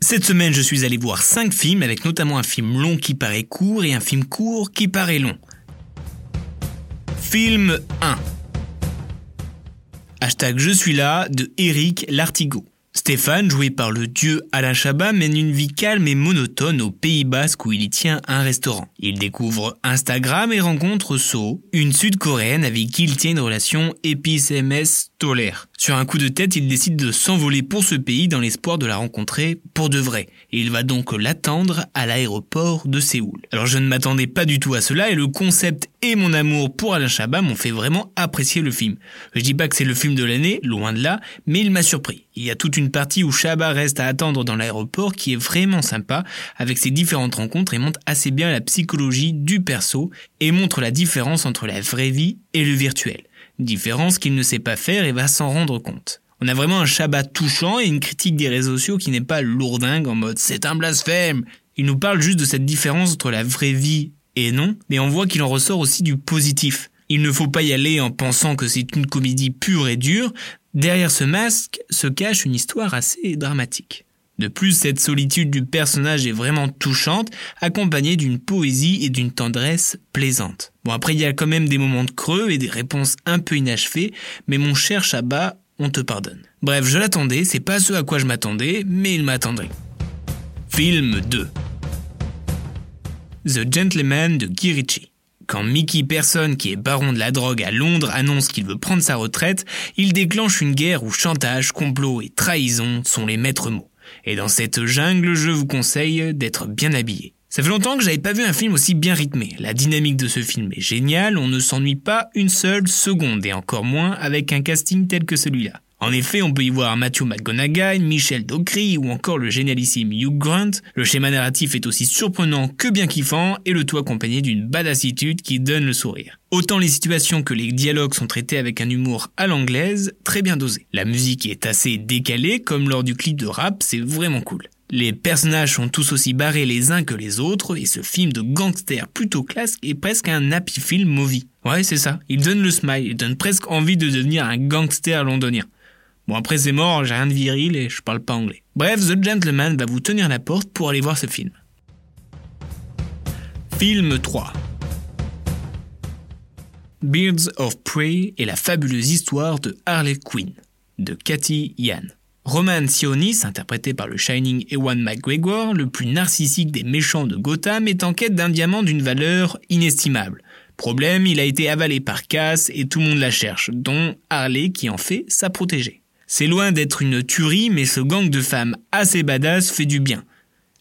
Cette semaine, je suis allé voir 5 films, avec notamment un film long qui paraît court et un film court qui paraît long. Film 1. Hashtag Je suis là de Eric Lartigot. Stéphane, joué par le dieu Alain Chabat, mène une vie calme et monotone au Pays Basque où il y tient un restaurant. Il découvre Instagram et rencontre So, une sud-coréenne avec qui il tient une relation épice-MS tolère. Sur un coup de tête, il décide de s'envoler pour ce pays dans l'espoir de la rencontrer pour de vrai. Et il va donc l'attendre à l'aéroport de Séoul. Alors je ne m'attendais pas du tout à cela et le concept et mon amour pour Alain Chabat m'ont fait vraiment apprécier le film. Je dis pas que c'est le film de l'année, loin de là, mais il m'a surpris. Il y a toute une partie où Chabat reste à attendre dans l'aéroport qui est vraiment sympa avec ses différentes rencontres et montre assez bien la psychologie du perso et montre la différence entre la vraie vie et le virtuel. Différence qu'il ne sait pas faire et va s'en rendre compte. On a vraiment un Shabbat touchant et une critique des réseaux sociaux qui n'est pas lourdingue en mode c'est un blasphème. Il nous parle juste de cette différence entre la vraie vie et non, mais on voit qu'il en ressort aussi du positif. Il ne faut pas y aller en pensant que c'est une comédie pure et dure. Derrière ce masque se cache une histoire assez dramatique. De plus, cette solitude du personnage est vraiment touchante, accompagnée d'une poésie et d'une tendresse plaisante. Bon, après, il y a quand même des moments de creux et des réponses un peu inachevées, mais mon cher Chabat, on te pardonne. Bref, je l'attendais, c'est pas ce à quoi je m'attendais, mais il m'attendrait. Film 2 The Gentleman de Guy Ritchie. Quand Mickey Person, qui est baron de la drogue à Londres, annonce qu'il veut prendre sa retraite, il déclenche une guerre où chantage, complot et trahison sont les maîtres mots. Et dans cette jungle, je vous conseille d'être bien habillé. Ça fait longtemps que j'avais pas vu un film aussi bien rythmé. La dynamique de ce film est géniale, on ne s'ennuie pas une seule seconde, et encore moins avec un casting tel que celui-là. En effet, on peut y voir Matthew McGonaghy, Michel Dockery ou encore le génialissime Hugh Grant. Le schéma narratif est aussi surprenant que bien kiffant et le tout accompagné d'une badassitude qui donne le sourire. Autant les situations que les dialogues sont traités avec un humour à l'anglaise, très bien dosé. La musique est assez décalée, comme lors du clip de rap, c'est vraiment cool. Les personnages sont tous aussi barrés les uns que les autres, et ce film de gangster plutôt classe est presque un happy film movie. Ouais, c'est ça. Il donne le smile, il donne presque envie de devenir un gangster londonien. Bon après c'est mort, j'ai rien de viril et je parle pas anglais. Bref, The Gentleman va vous tenir la porte pour aller voir ce film. Film 3 Birds of Prey et la fabuleuse histoire de Harley Quinn de Cathy Yan. Roman Sionis, interprété par le Shining Ewan McGregor, le plus narcissique des méchants de Gotham, est en quête d'un diamant d'une valeur inestimable. Problème, il a été avalé par Cass et tout le monde la cherche, dont Harley qui en fait sa protégée. C'est loin d'être une tuerie, mais ce gang de femmes assez badass fait du bien.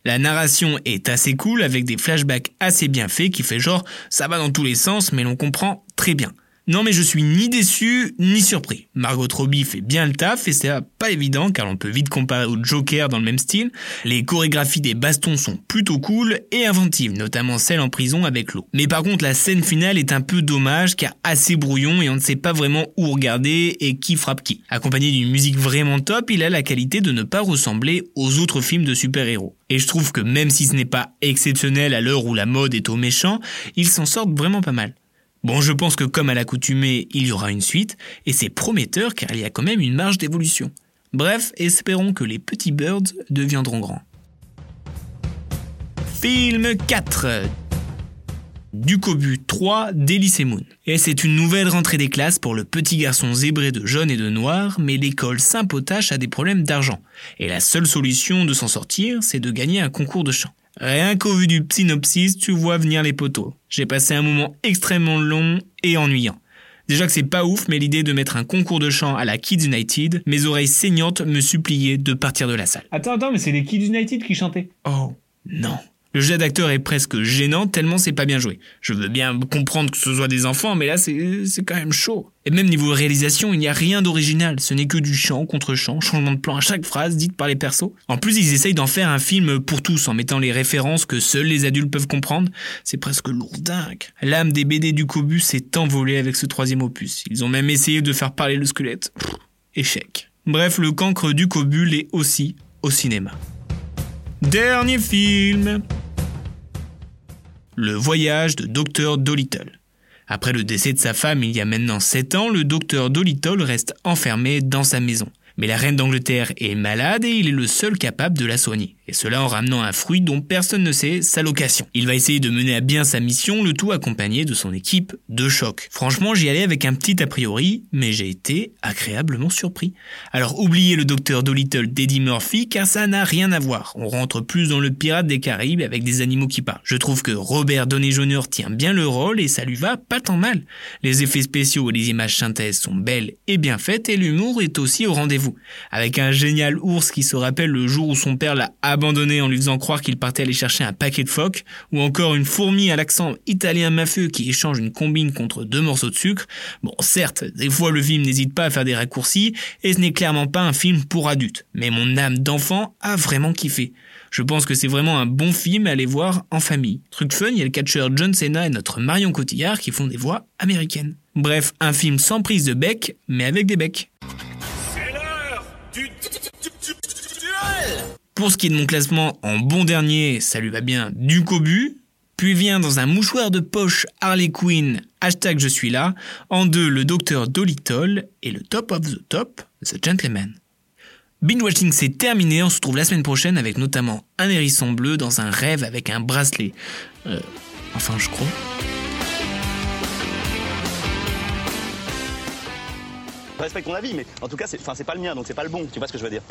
La narration est assez cool avec des flashbacks assez bien faits qui fait genre ça va dans tous les sens mais l'on comprend très bien. Non mais je suis ni déçu ni surpris. Margot Robbie fait bien le taf et c'est pas évident car on peut vite comparer au Joker dans le même style. Les chorégraphies des bastons sont plutôt cool et inventives, notamment celle en prison avec l'eau. Mais par contre la scène finale est un peu dommage car assez brouillon et on ne sait pas vraiment où regarder et qui frappe qui. Accompagné d'une musique vraiment top, il a la qualité de ne pas ressembler aux autres films de super-héros. Et je trouve que même si ce n'est pas exceptionnel à l'heure où la mode est au méchant, il s'en sort vraiment pas mal. Bon, je pense que comme à l'accoutumée, il y aura une suite, et c'est prometteur car il y a quand même une marge d'évolution. Bref, espérons que les petits birds deviendront grands. Film 4 Ducobu 3 d'Elysée Moon. Et c'est une nouvelle rentrée des classes pour le petit garçon zébré de jaune et de noir, mais l'école s'impotache à des problèmes d'argent. Et la seule solution de s'en sortir, c'est de gagner un concours de chant. Rien qu'au vu du synopsis, tu vois venir les poteaux. J'ai passé un moment extrêmement long et ennuyant. Déjà que c'est pas ouf, mais l'idée de mettre un concours de chant à la Kids United, mes oreilles saignantes me suppliaient de partir de la salle. Attends, attends, mais c'est les Kids United qui chantaient. Oh, non. Le jeu d'acteur est presque gênant tellement c'est pas bien joué. Je veux bien comprendre que ce soit des enfants, mais là c'est quand même chaud. Et même niveau réalisation, il n'y a rien d'original. Ce n'est que du chant contre chant, changement de plan à chaque phrase dite par les persos. En plus, ils essayent d'en faire un film pour tous en mettant les références que seuls les adultes peuvent comprendre. C'est presque lourdingue. L'âme des BD du Cobus s'est envolée avec ce troisième opus. Ils ont même essayé de faire parler le squelette. échec. Bref, le cancre du Cobul est aussi au cinéma. Dernier film le voyage de Dr. Dolittle. Après le décès de sa femme il y a maintenant 7 ans, le docteur Dolittle reste enfermé dans sa maison. Mais la reine d'Angleterre est malade et il est le seul capable de la soigner. Et cela en ramenant un fruit dont personne ne sait sa location. Il va essayer de mener à bien sa mission, le tout accompagné de son équipe de choc. Franchement, j'y allais avec un petit a priori, mais j'ai été agréablement surpris. Alors oubliez le docteur Dolittle d'Eddie Murphy, car ça n'a rien à voir. On rentre plus dans le pirate des Caraïbes avec des animaux qui parlent. Je trouve que Robert Downey Jr. tient bien le rôle et ça lui va pas tant mal. Les effets spéciaux et les images synthèses sont belles et bien faites et l'humour est aussi au rendez-vous. Avec un génial ours qui se rappelle le jour où son père l'a abandonné en lui faisant croire qu'il partait aller chercher un paquet de phoques, ou encore une fourmi à l'accent italien mafieux qui échange une combine contre deux morceaux de sucre. Bon, certes, des fois le film n'hésite pas à faire des raccourcis, et ce n'est clairement pas un film pour adultes. Mais mon âme d'enfant a vraiment kiffé. Je pense que c'est vraiment un bon film à aller voir en famille. Truc fun, il y a le catcheur John Cena et notre Marion Cotillard qui font des voix américaines. Bref, un film sans prise de bec, mais avec des becs. Pour ce qui est de mon classement, en bon dernier, ça lui va bien du cobu. Puis vient dans un mouchoir de poche Harley Quinn, hashtag je suis là. En deux, le docteur Dolittle et le top of the top, The Gentleman. Binge watching c'est terminé, on se retrouve la semaine prochaine avec notamment un hérisson bleu dans un rêve avec un bracelet. Euh, enfin je crois. Je respecte ton avis, mais en tout cas, c'est pas le mien, donc c'est pas le bon. Tu vois ce que je veux dire?